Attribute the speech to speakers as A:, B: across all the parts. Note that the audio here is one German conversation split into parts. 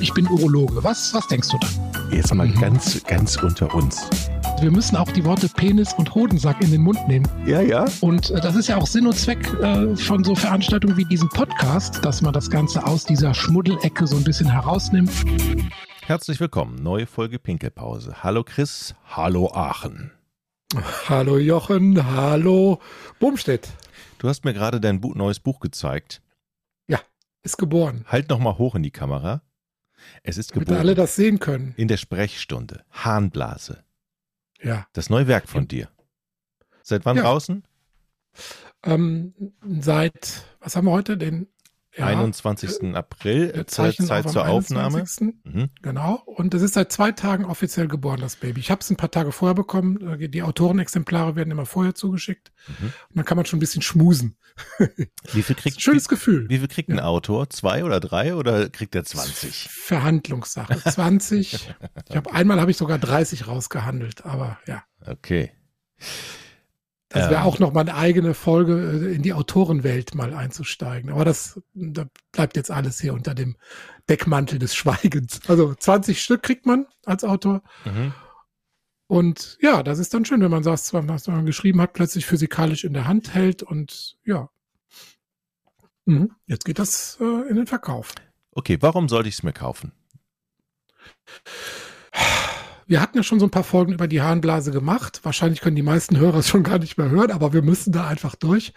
A: ich bin Urologe. Was, was denkst du dann?
B: Jetzt mal ganz, ganz unter uns.
A: Wir müssen auch die Worte Penis und Hodensack in den Mund nehmen.
B: Ja, ja.
A: Und äh, das ist ja auch Sinn und Zweck äh, von so Veranstaltungen wie diesem Podcast, dass man das Ganze aus dieser Schmuddelecke so ein bisschen herausnimmt.
B: Herzlich willkommen, neue Folge Pinkelpause. Hallo Chris, hallo Aachen.
C: Hallo Jochen, hallo Bumstedt.
B: Du hast mir gerade dein neues Buch gezeigt.
C: Ja, ist geboren.
B: Halt nochmal hoch in die Kamera. Es ist
C: Damit
B: geboren.
C: alle das sehen können.
B: in der Sprechstunde. Harnblase.
C: Ja.
B: Das neue Werk von dir. Seit wann
C: Ja.
B: draußen?
C: Ähm, seit, was haben wir heute? Den ja,
B: 21. April. äh, Zeit, Zeit
C: auf
B: zur Aufnahme.
C: 21..
B: Mhm.
C: Genau. Und es ist seit zwei Tagen offiziell geboren, das Baby. Ich habe es ein paar Tage vorher bekommen. Äh, Die Autorenexemplare werden immer vorher zugeschickt.
B: Mhm.
C: Und dann kann man schon ein bisschen schmusen.
B: Wie viel kriegt,
C: schönes Gefühl.
B: wie, viel kriegt ein Autor? Zwei oder drei oder kriegt er 20?
C: Verhandlungssache. 20. ich habe einmal habe ich sogar 30 rausgehandelt, aber ja.
B: Okay.
C: Das wäre
B: Ähm.
C: auch noch mal eine eigene Folge, äh, in die Autorenwelt mal einzusteigen. Aber das da bleibt jetzt alles hier unter dem Deckmantel des Schweigens. Also 20 Stück kriegt man als Autor.
B: Mhm.
C: Und ja, das ist dann schön, wenn man das, was man geschrieben hat, plötzlich physikalisch in der Hand hält. Und ja, mhm. jetzt geht das äh, in den Verkauf.
B: Okay, warum sollte ich es mir kaufen?
C: Wir hatten ja schon so ein paar Folgen über die Harnblase gemacht. Wahrscheinlich können die meisten Hörer es schon gar nicht mehr hören, aber wir müssen da einfach durch,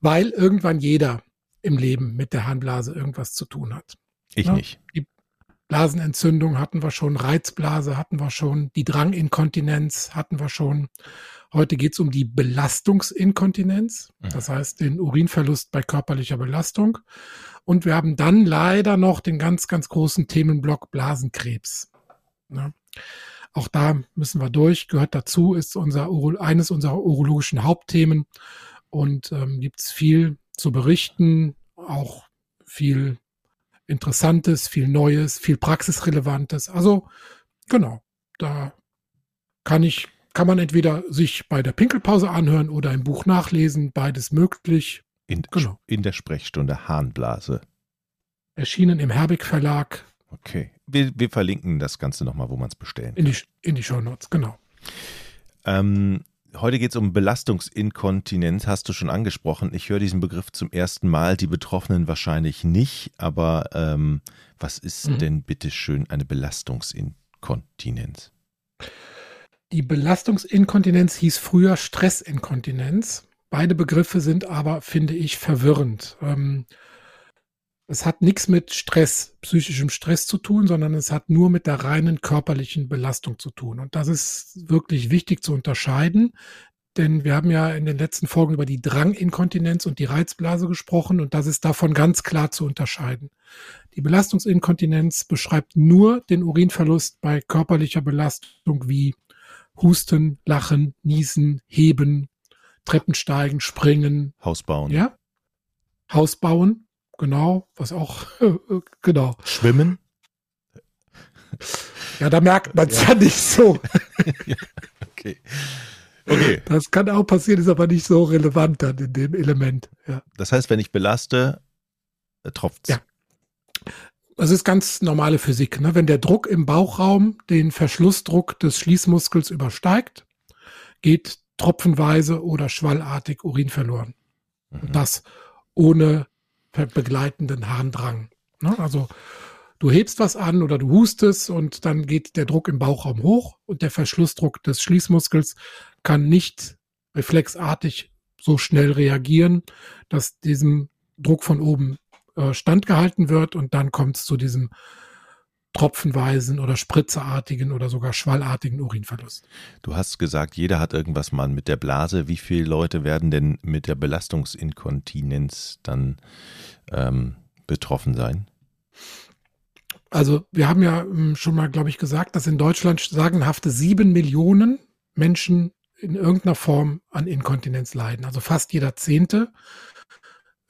C: weil irgendwann jeder im Leben mit der Harnblase irgendwas zu tun hat.
B: Ich
C: Ja.
B: nicht.
C: Blasenentzündung hatten wir schon, Reizblase hatten wir schon, die Dranginkontinenz hatten wir schon. Heute geht es um die Belastungsinkontinenz,
B: Mhm.
C: das heißt den Urinverlust bei körperlicher Belastung. Und wir haben dann leider noch den ganz, ganz großen Themenblock Blasenkrebs. Ja. Auch da müssen wir durch, gehört dazu, ist unser eines unserer urologischen Hauptthemen und ähm, gibt es viel zu berichten, auch viel Interessantes, viel Neues, viel Praxisrelevantes. Also genau, da kann ich, kann man entweder sich bei der Pinkelpause anhören oder im Buch nachlesen, beides möglich.
B: In,
C: Genau.
B: in der Sprechstunde Harnblase.
C: Erschienen im Herbig Verlag
B: Okay. Wir, wir verlinken das Ganze nochmal, wo man es bestellen
C: in die, in die Shownotes, genau.
B: Ähm, heute geht es um Belastungsinkontinenz, hast du schon angesprochen. Ich höre diesen Begriff zum ersten Mal, die Betroffenen wahrscheinlich nicht, aber ähm, was ist
C: Mhm.
B: denn bitte schön eine Belastungsinkontinenz?
C: Die Belastungsinkontinenz hieß früher Stressinkontinenz. Beide Begriffe sind aber, finde ich, verwirrend. Ähm, es hat nichts mit Stress, psychischem Stress zu tun, sondern es hat nur mit der reinen körperlichen Belastung zu tun. Und das ist wirklich wichtig zu unterscheiden, denn wir haben ja in den letzten Folgen über die Dranginkontinenz und die Reizblase gesprochen und das ist davon ganz klar zu unterscheiden. Die Belastungsinkontinenz beschreibt nur den Urinverlust bei körperlicher Belastung wie Husten, Lachen, Niesen, Heben, Treppensteigen, Springen,
B: Haus bauen?
C: ja? Haus bauen, genau, was auch, genau.
B: Schwimmen?
C: Ja, da merkt man es ja. nicht so.
B: Okay. Okay.
C: Das kann auch passieren, ist aber nicht so relevant dann in dem Element. Ja.
B: Das heißt, wenn ich belaste, äh, tropft's.
C: Ja. Das ist ganz normale Physik. Ne? Wenn der Druck im Bauchraum den Verschlussdruck des Schließmuskels übersteigt, geht tropfenweise oder schwallartig Urin verloren.
B: Mhm.
C: Und das ohne begleitenden Harndrang. Ne? Also du hebst was an oder du hustest und dann geht der Druck im Bauchraum hoch und der Verschlussdruck des Schließmuskels kann nicht reflexartig so schnell reagieren, dass diesem Druck von oben äh, standgehalten wird und dann kommt es zu diesem tropfenweisen oder spritzerartigen oder sogar schwallartigen Urinverlust.
B: Du hast gesagt, jeder hat irgendwas mal mit der Blase. Wie viele Leute werden denn mit der Belastungsinkontinenz dann ähm, betroffen sein?
C: Also wir haben ja ähm, schon mal, glaube ich, gesagt, dass in Deutschland sagenhafte sieben Millionen Menschen in irgendeiner Form an Inkontinenz leiden. Also fast jeder Zehnte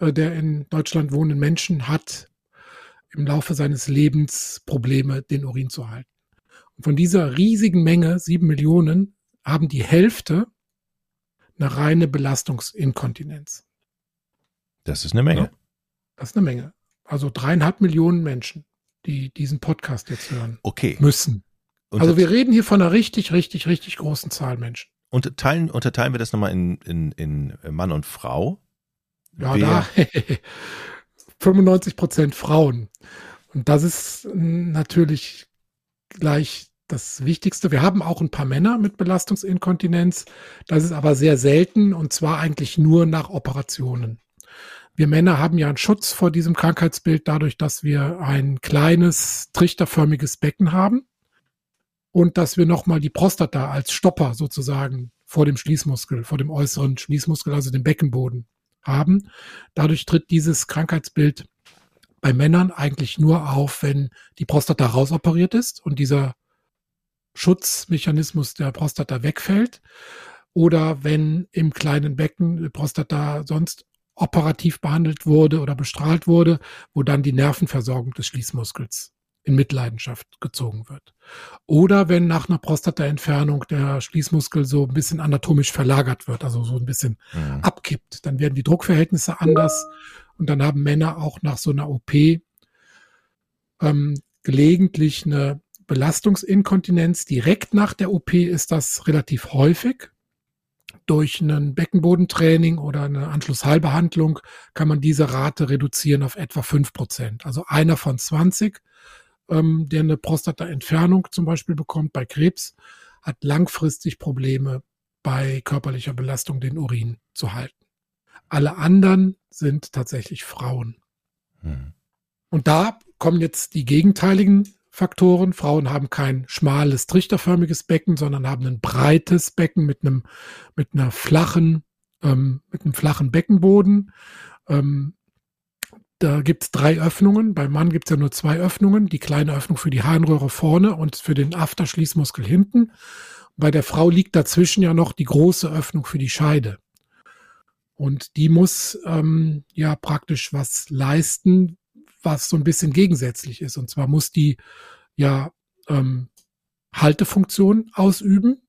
C: äh, der in Deutschland wohnenden Menschen hat im Laufe seines Lebens Probleme, den Urin zu halten. Und von dieser riesigen Menge, sieben Millionen, haben die Hälfte eine reine Belastungsinkontinenz.
B: Das ist eine Menge.
C: Ja. Das ist eine Menge. Also dreieinhalb Millionen Menschen. die diesen Podcast jetzt hören
B: Okay.
C: müssen.
B: Und
C: Also wir reden hier von einer richtig, richtig, richtig großen Zahl Menschen.
B: unterteilen, unterteilen wir das nochmal in, in, in Mann und Frau?
C: Ja,
B: Wer-
C: da 95 Prozent Frauen. Und das ist natürlich gleich das Wichtigste. Wir haben auch ein paar Männer mit Belastungsinkontinenz. Das ist aber sehr selten und zwar eigentlich nur nach Operationen. Wir Männer haben ja einen Schutz vor diesem Krankheitsbild dadurch, dass wir ein kleines trichterförmiges Becken haben und dass wir nochmal die Prostata als Stopper sozusagen vor dem Schließmuskel, vor dem äußeren Schließmuskel, also dem Beckenboden haben. Dadurch tritt dieses Krankheitsbild bei Männern eigentlich nur auf, wenn die Prostata rausoperiert ist und dieser Schutzmechanismus der Prostata wegfällt oder wenn im kleinen Becken die Prostata sonst operativ behandelt wurde oder bestrahlt wurde, wo dann die Nervenversorgung des Schließmuskels in Mitleidenschaft gezogen wird. Oder wenn nach einer Prostataentfernung der Schließmuskel so ein bisschen anatomisch verlagert wird, also so ein bisschen
B: Mhm.
C: abkippt, dann werden die Druckverhältnisse anders und dann haben Männer auch nach so einer OP ähm, gelegentlich eine Belastungsinkontinenz. Direkt nach der OP ist das relativ häufig. Durch ein Beckenbodentraining oder eine Anschlussheilbehandlung kann man diese Rate reduzieren auf etwa 5%. Also einer von 20, ähm, der eine Prostataentfernung zum Beispiel bekommt bei Krebs, hat langfristig Probleme bei körperlicher Belastung den Urin zu halten. Alle anderen sind tatsächlich Frauen.
B: Mhm.
C: Und da kommen jetzt die gegenteiligen Faktoren. Frauen haben kein schmales, trichterförmiges Becken, sondern haben ein breites Becken mit einem, mit einer flachen, ähm, mit einem flachen Beckenboden. Ähm, da gibt es drei Öffnungen. Beim Mann gibt es ja nur zwei Öffnungen. Die kleine Öffnung für die Harnröhre vorne und für den Afterschließmuskel hinten. Bei der Frau liegt dazwischen ja noch die große Öffnung für die Scheide. Und die muss ähm, ja praktisch was leisten, was so ein bisschen gegensätzlich ist. Und zwar muss die ja ähm, Haltefunktion ausüben,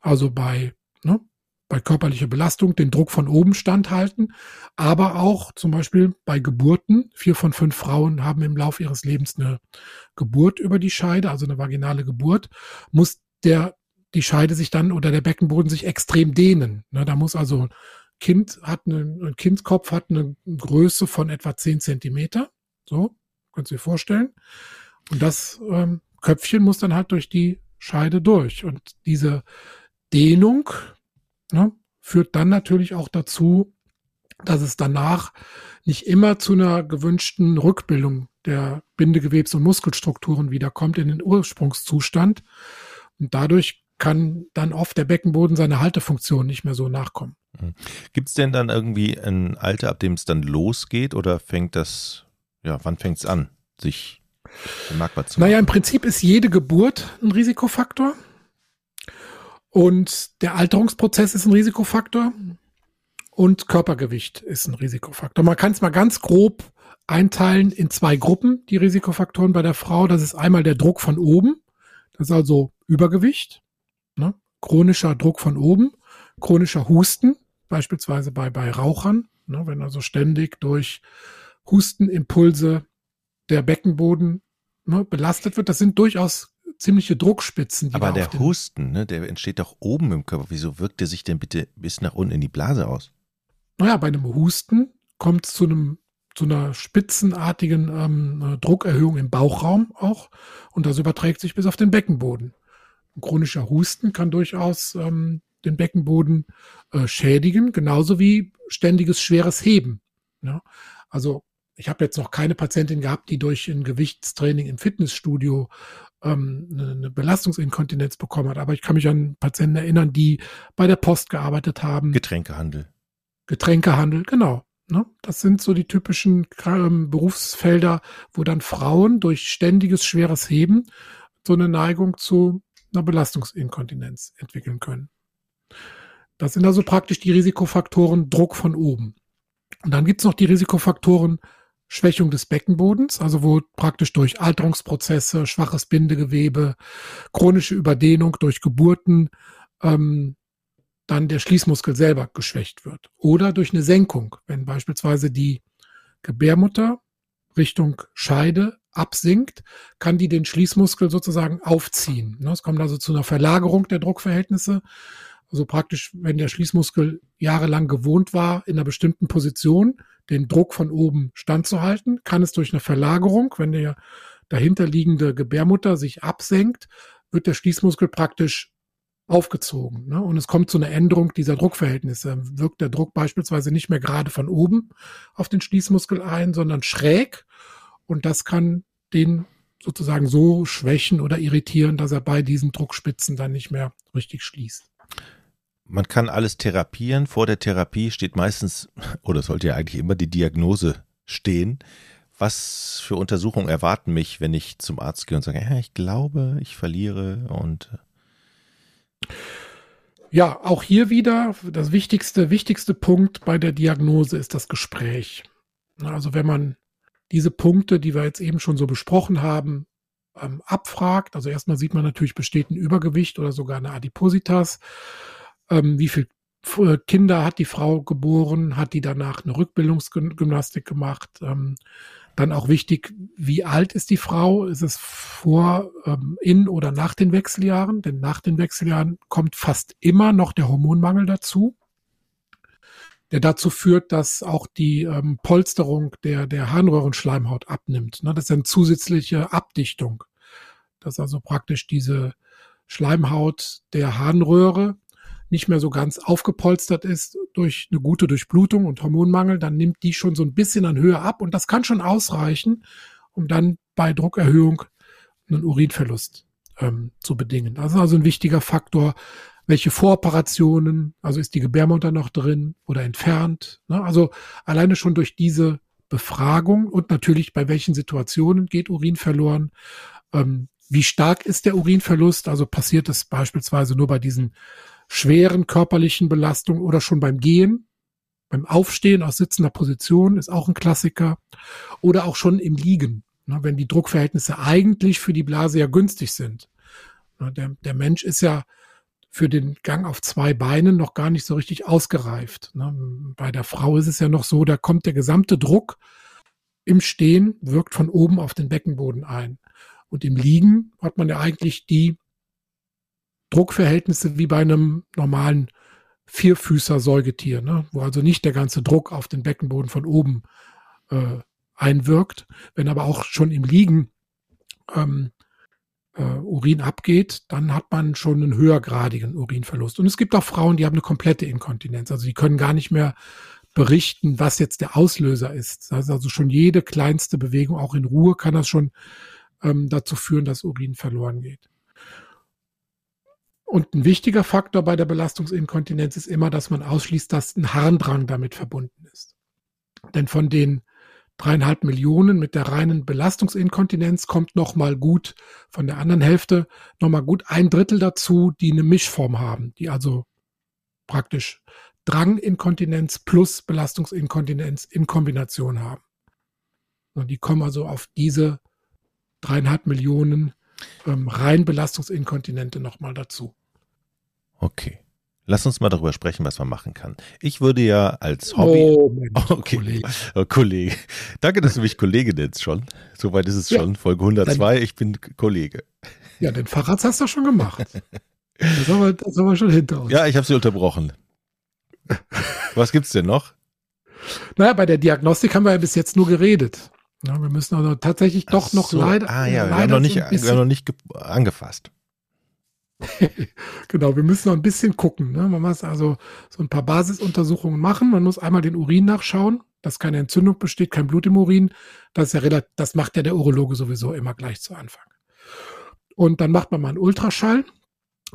C: also bei, bei körperlicher Belastung den Druck von oben standhalten, aber auch zum Beispiel bei Geburten. Vier von fünf Frauen haben im Laufe ihres Lebens eine Geburt über die Scheide, also eine vaginale Geburt, muss der die Scheide sich dann oder der Beckenboden sich extrem dehnen. Ne, da muss also Kind hat eine, ein Kindskopf hat eine Größe von etwa 10 Zentimeter. So, kannst du dir vorstellen. Und das ähm, Köpfchen muss dann halt durch die Scheide durch. Und diese Dehnung ne, führt dann natürlich auch dazu, dass es danach nicht immer zu einer gewünschten Rückbildung der Bindegewebs- und Muskelstrukturen wiederkommt in den Ursprungszustand. Und dadurch kann dann oft der Beckenboden seiner Haltefunktion nicht mehr so nachkommen.
B: Gibt es denn dann irgendwie ein Alter, ab dem es dann losgeht oder fängt das, ja, wann fängt es an, sich bemerkbar zu machen?
C: Naja, im Prinzip ist jede Geburt ein Risikofaktor. Und der Alterungsprozess ist ein Risikofaktor. Und Körpergewicht ist ein Risikofaktor. Man kann es mal ganz grob einteilen in zwei Gruppen, die Risikofaktoren bei der Frau. Das ist einmal der Druck von oben. Das ist also Übergewicht, ne? chronischer Druck von oben, chronischer Husten, beispielsweise bei, bei Rauchern, ne? wenn also ständig durch Hustenimpulse der Beckenboden ne, belastet wird. Das sind durchaus ziemliche Druckspitzen. Die
B: Aber der Husten, ne, der entsteht doch oben im Körper. Wieso wirkt der sich denn bitte bis nach unten in die Blase aus?
C: Naja, bei einem Husten kommt es zu einem zu einer spitzenartigen ähm, äh, Druckerhöhung im Bauchraum auch und das überträgt sich bis auf den Beckenboden. Ein chronischer Husten kann durchaus ähm, den Beckenboden äh, schädigen, genauso wie ständiges schweres Heben. Ja? Also ich habe jetzt noch keine Patientin gehabt, die durch ein Gewichtstraining im Fitnessstudio ähm, eine, Belastungsinkontinenz bekommen hat, aber ich kann mich an Patienten erinnern, die bei der Post gearbeitet haben.
B: Getränkehandel.
C: Getränkehandel, genau. Ne? Das sind so die typischen ähm, Berufsfelder, wo dann Frauen durch ständiges schweres Heben so eine Neigung zu einer Belastungsinkontinenz entwickeln können. Das sind also praktisch die Risikofaktoren Druck von oben. Und dann gibt's noch die Risikofaktoren Schwächung des Beckenbodens, also wo praktisch durch Alterungsprozesse, schwaches Bindegewebe, chronische Überdehnung durch Geburten ähm, dann der Schließmuskel selber geschwächt wird. Oder durch eine Senkung, wenn beispielsweise die Gebärmutter Richtung Scheide absinkt, kann die den Schließmuskel sozusagen aufziehen. Ne, es kommt also zu einer Verlagerung der Druckverhältnisse. Also praktisch, wenn der Schließmuskel jahrelang gewohnt war, in einer bestimmten Position den Druck von oben standzuhalten, kann es durch eine Verlagerung, wenn der dahinterliegende Gebärmutter sich absenkt, wird der Schließmuskel praktisch aufgezogen. Ne? Und es kommt zu einer Änderung dieser Druckverhältnisse. Wirkt der Druck beispielsweise nicht mehr gerade von oben auf den Schließmuskel ein, sondern schräg. Und das kann den sozusagen so schwächen oder irritieren, dass er bei diesen Druckspitzen dann nicht mehr richtig schließt.
B: Man kann alles therapieren. Vor der Therapie steht meistens, oder sollte ja eigentlich immer die Diagnose stehen. Was für Untersuchungen erwarten mich, wenn ich zum Arzt gehe und sage, ja, ich glaube, ich verliere und
C: ja, auch hier wieder das wichtigste, wichtigste Punkt bei der Diagnose ist das Gespräch. Also wenn man diese Punkte, die wir jetzt eben schon so besprochen haben, ähm, abfragt, also erstmal sieht man natürlich, besteht ein Übergewicht oder sogar eine Adipositas, ähm, wie viel äh, Kinder hat die Frau geboren, hat die danach eine Rückbildungsgymnastik gemacht, ähm, dann auch wichtig, wie alt ist die Frau? Ist es vor, ähm, in oder nach den Wechseljahren? Denn nach den Wechseljahren kommt fast immer noch der Hormonmangel dazu, der dazu führt, dass auch die ähm, Polsterung der, der Harnröhrenschleimhaut abnimmt. Ne? Das ist eine zusätzliche Abdichtung. Dass also praktisch diese Schleimhaut der Harnröhre nicht mehr so ganz aufgepolstert ist durch eine gute Durchblutung und Hormonmangel, dann nimmt die schon so ein bisschen an Höhe ab und das kann schon ausreichen, um dann bei Druckerhöhung einen Urinverlust ähm, zu bedingen. Das ist also ein wichtiger Faktor. Welche Voroperationen, also ist die Gebärmutter noch drin oder entfernt? Ne? Also alleine schon durch diese Befragung und natürlich bei welchen Situationen geht Urin verloren. Ähm, wie stark ist der Urinverlust? Also passiert es beispielsweise nur bei diesen schweren körperlichen Belastungen oder schon beim Gehen, beim Aufstehen aus sitzender Position ist auch ein Klassiker oder auch schon im Liegen, ne, wenn die Druckverhältnisse eigentlich für die Blase ja günstig sind. Ne, der, der Mensch ist ja für den Gang auf zwei Beinen noch gar nicht so richtig ausgereift. Ne. Bei der Frau ist es ja noch so, da kommt der gesamte Druck im Stehen, wirkt von oben auf den Beckenboden ein. Und im Liegen hat man ja eigentlich die Druckverhältnisse wie bei einem normalen Vierfüßer-Säugetier, ne? wo also nicht der ganze Druck auf den Beckenboden von oben äh, einwirkt. Wenn aber auch schon im Liegen ähm, äh, Urin abgeht, dann hat man schon einen höhergradigen Urinverlust. Und es gibt auch Frauen, die haben eine komplette Inkontinenz. Also die können gar nicht mehr berichten, was jetzt der Auslöser ist. Das heißt also schon jede kleinste Bewegung, auch in Ruhe, kann das schon ähm, dazu führen, dass Urin verloren geht. Und ein wichtiger Faktor bei der Belastungsinkontinenz ist immer, dass man ausschließt, dass ein Harndrang damit verbunden ist. Denn von den dreieinhalb Millionen mit der reinen Belastungsinkontinenz kommt nochmal gut von der anderen Hälfte nochmal gut ein Drittel dazu, die eine Mischform haben, die also praktisch Dranginkontinenz plus Belastungsinkontinenz in Kombination haben. Und die kommen also auf diese dreieinhalb Millionen ähm, rein Belastungsinkontinente nochmal dazu.
B: Okay. Lass uns mal darüber sprechen, was man machen kann. Ich würde ja als Hobby. Oh, Mensch, okay. Kollege. Oh, Kollege. Danke, dass du mich Kollege nennst schon. Soweit ist es ja. schon. Folge 102. Dann, ich bin Kollege.
C: Ja, den Fahrrad hast du schon gemacht. Das haben wir, das haben wir schon hinter uns.
B: Ja, ich habe sie unterbrochen. Was gibt's denn noch?
C: Naja, bei der Diagnostik haben wir ja bis jetzt nur geredet. Ja, wir müssen also tatsächlich doch noch so. leider.
B: Ah ja,
C: leider
B: wir haben noch nicht, wir haben noch nicht angefasst.
C: genau, wir müssen noch ein bisschen gucken. Ne? Man muss also so ein paar Basisuntersuchungen machen. Man muss einmal den Urin nachschauen, dass keine Entzündung besteht, kein Blut im Urin. Das, ja relativ, das macht ja der Urologe sowieso immer gleich zu Anfang. Und dann macht man mal einen Ultraschall.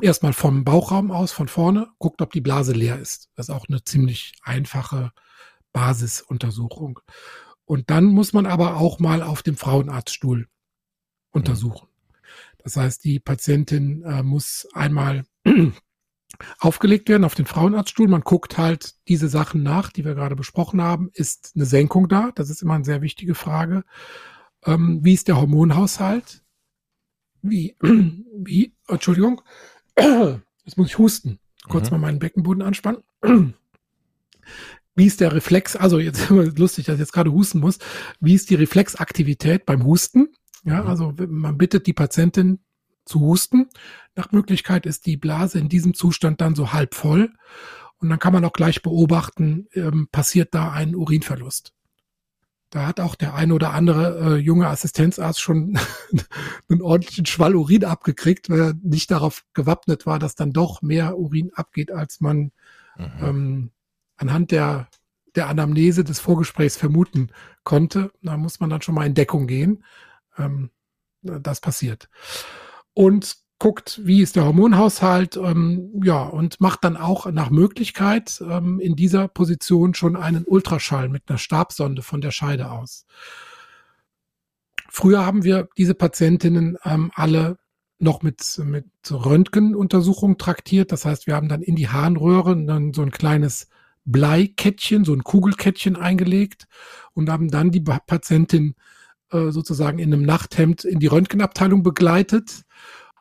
C: Erstmal vom Bauchraum aus, von vorne, guckt, ob die Blase leer ist. Das ist auch eine ziemlich einfache Basisuntersuchung. Und dann muss man aber auch mal auf dem Frauenarztstuhl untersuchen. Das heißt, die Patientin äh, muss einmal aufgelegt werden auf den Frauenarztstuhl. Man guckt halt diese Sachen nach, die wir gerade besprochen haben. Ist eine Senkung da? Das ist immer eine sehr wichtige Frage. Ähm, wie ist der Hormonhaushalt? Wie, wie, Entschuldigung, jetzt muss ich husten. Kurz mhm. mal meinen Beckenboden anspannen. Wie ist der Reflex, also jetzt lustig, dass ich jetzt gerade husten muss, wie ist die Reflexaktivität beim Husten? Ja, mhm. also man bittet die Patientin zu husten. Nach Möglichkeit ist die Blase in diesem Zustand dann so halb voll. Und dann kann man auch gleich beobachten, ähm, passiert da ein Urinverlust. Da hat auch der ein oder andere äh, junge Assistenzarzt schon einen ordentlichen Schwall Urin abgekriegt, weil er nicht darauf gewappnet war, dass dann doch mehr Urin abgeht, als man mhm. ähm, anhand der, der Anamnese des Vorgesprächs vermuten konnte. Da muss man dann schon mal in Deckung gehen. Ähm, das passiert. Und guckt, wie ist der Hormonhaushalt, ähm, ja, und macht dann auch nach Möglichkeit ähm, in dieser Position schon einen Ultraschall mit einer Stabsonde von der Scheide aus. Früher haben wir diese Patientinnen ähm, alle noch mit, mit Röntgenuntersuchungen traktiert. Das heißt, wir haben dann in die Harnröhre dann so ein kleines Bleikettchen, so ein Kugelkettchen eingelegt und haben dann die Patientin äh, sozusagen in einem Nachthemd in die Röntgenabteilung begleitet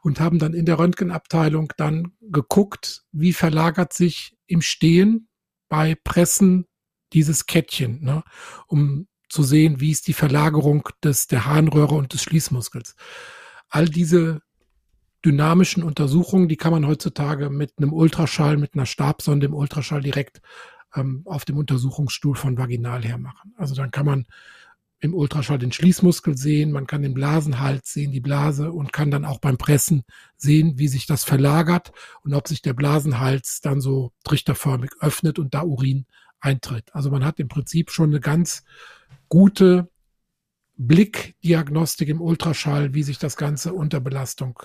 C: und haben dann in der Röntgenabteilung dann geguckt, wie verlagert sich im Stehen bei Pressen dieses Kettchen, ne, um zu sehen, wie ist die Verlagerung des, der Harnröhre und des Schließmuskels. All diese dynamischen Untersuchungen, die kann man heutzutage mit einem Ultraschall, mit einer Stabsonde im Ultraschall direkt ähm, auf dem Untersuchungsstuhl von Vaginal her machen. Also dann kann man im Ultraschall den Schließmuskel sehen, man kann den Blasenhals sehen, die Blase und kann dann auch beim Pressen sehen, wie sich das verlagert und ob sich der Blasenhals dann so trichterförmig öffnet und da Urin eintritt. Also man hat im Prinzip schon eine ganz gute Blickdiagnostik im Ultraschall, wie sich das Ganze unter Belastung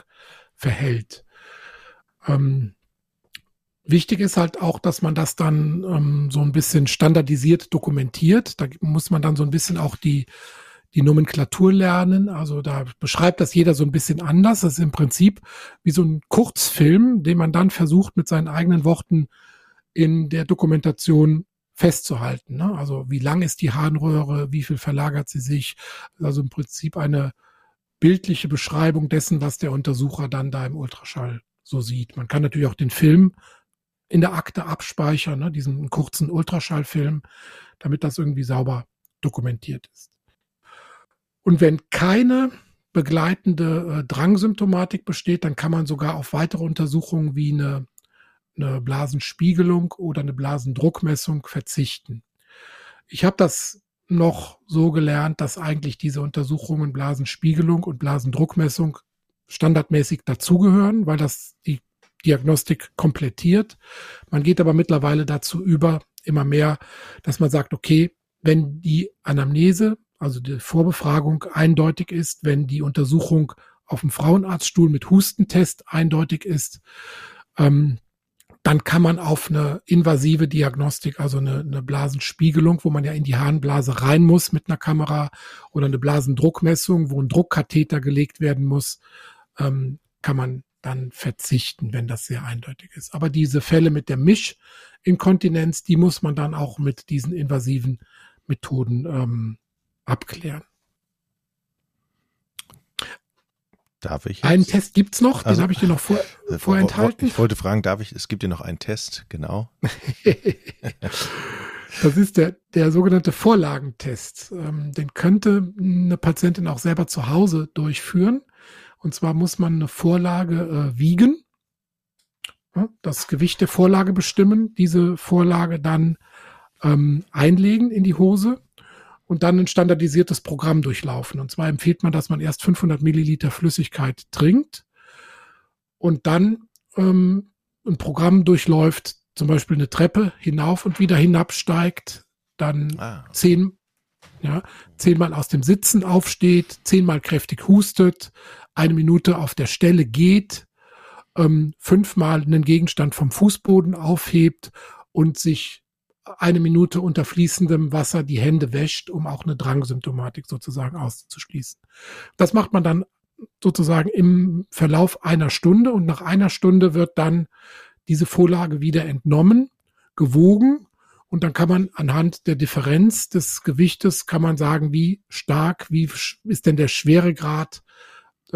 C: verhält. Ähm, Wichtig ist halt auch, dass man das dann ähm, so ein bisschen standardisiert dokumentiert. Da muss man dann so ein bisschen auch die, die Nomenklatur lernen. Also da beschreibt das jeder so ein bisschen anders. Das ist im Prinzip wie so ein Kurzfilm, den man dann versucht mit seinen eigenen Worten in der Dokumentation festzuhalten. Ne? Also wie lang ist die Harnröhre, wie viel verlagert sie sich. Also im Prinzip eine bildliche Beschreibung dessen, was der Untersucher dann da im Ultraschall so sieht. Man kann natürlich auch den Film in der Akte abspeichern, ne, diesen kurzen Ultraschallfilm, damit das irgendwie sauber dokumentiert ist. Und wenn keine begleitende äh, Drangsymptomatik besteht, dann kann man sogar auf weitere Untersuchungen wie eine, eine Blasenspiegelung oder eine Blasendruckmessung verzichten. Ich habe das noch so gelernt, dass eigentlich diese Untersuchungen Blasenspiegelung und Blasendruckmessung standardmäßig dazugehören, weil das die Diagnostik komplettiert. Man geht aber mittlerweile dazu über, immer mehr, dass man sagt, okay, wenn die Anamnese, also die Vorbefragung eindeutig ist, wenn die Untersuchung auf dem Frauenarztstuhl mit Hustentest eindeutig ist, ähm, dann kann man auf eine invasive Diagnostik, also eine, eine, Blasenspiegelung, wo man ja in die Harnblase rein muss mit einer Kamera oder eine Blasendruckmessung, wo ein Druckkatheter gelegt werden muss, ähm, kann man dann verzichten, wenn das sehr eindeutig ist. Aber diese Fälle mit der Mischinkontinenz, die muss man dann auch mit diesen invasiven Methoden ähm, abklären.
B: Darf ich?
C: Jetzt? Einen Test gibt es noch, also, den habe ich dir noch vor, äh, vorenthalten.
B: Ich wollte fragen, darf ich, es gibt dir noch einen Test, genau.
C: das ist der, der sogenannte Vorlagentest. Ähm, den könnte eine Patientin auch selber zu Hause durchführen. Und zwar muss man eine Vorlage äh, wiegen, ja, das Gewicht der Vorlage bestimmen, diese Vorlage dann ähm, einlegen in die Hose und dann ein standardisiertes Programm durchlaufen. Und zwar empfiehlt man, dass man erst 500 Milliliter Flüssigkeit trinkt und dann ähm, ein Programm durchläuft, zum Beispiel eine Treppe hinauf und wieder hinabsteigt, dann ah. zehn, ja, zehnmal aus dem Sitzen aufsteht, zehnmal kräftig hustet, eine Minute auf der Stelle geht, ähm, fünfmal einen Gegenstand vom Fußboden aufhebt und sich eine Minute unter fließendem Wasser die Hände wäscht, um auch eine Drangsymptomatik sozusagen auszuschließen. Das macht man dann sozusagen im Verlauf einer Stunde und nach einer Stunde wird dann diese Vorlage wieder entnommen, gewogen und dann kann man anhand der Differenz des Gewichtes kann man sagen, wie stark, wie ist denn der Schweregrad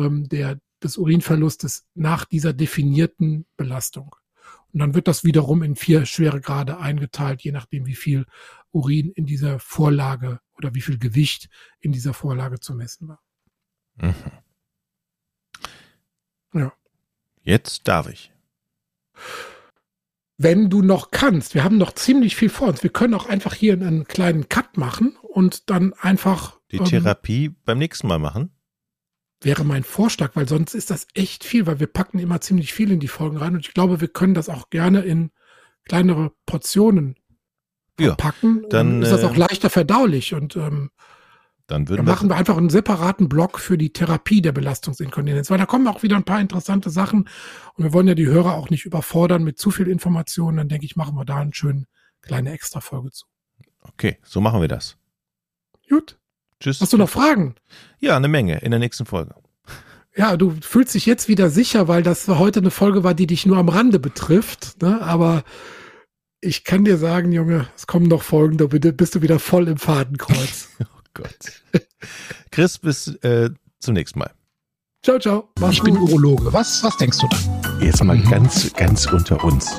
C: ähm, der, des Urinverlustes nach dieser definierten Belastung. Und dann wird das wiederum in vier Schweregrade eingeteilt, je nachdem, wie viel Urin in dieser Vorlage oder wie viel Gewicht in dieser Vorlage zu messen war. Mhm.
B: Ja. Jetzt darf ich.
C: Wenn du noch kannst, wir haben noch ziemlich viel vor uns. Wir können auch einfach hier einen kleinen Cut machen und dann einfach.
B: Die ähm, Therapie beim nächsten Mal machen?
C: Wäre mein Vorschlag, weil sonst ist das echt viel, weil wir packen immer ziemlich viel in die Folgen rein und ich glaube, wir können das auch gerne in kleinere Portionen ja, packen. Dann ist das auch äh, leichter verdaulich und ähm,
B: dann,
C: dann machen wir einfach einen separaten Block für die Therapie der Belastungsinkontinenz, weil da kommen auch wieder ein paar interessante Sachen und wir wollen ja die Hörer auch nicht überfordern mit zu viel Informationen. Dann denke ich, machen wir da eine schöne kleine Extra-Folge zu.
B: Okay, so machen wir das.
C: Gut. Tschüss. Hast du noch Fragen?
B: Ja, eine Menge in der nächsten Folge.
C: Ja, du fühlst dich jetzt wieder sicher, weil das heute eine Folge war, die dich nur am Rande betrifft. Ne? Aber ich kann dir sagen, Junge, es kommen noch Folgen, da bist du wieder voll im Fadenkreuz.
B: Gott. Chris, bis äh, zum nächsten Mal.
C: Ciao, ciao.
A: Mach's ich gut. bin Urologe. Was, was denkst du da?
B: Jetzt mal mhm. ganz, ganz unter uns.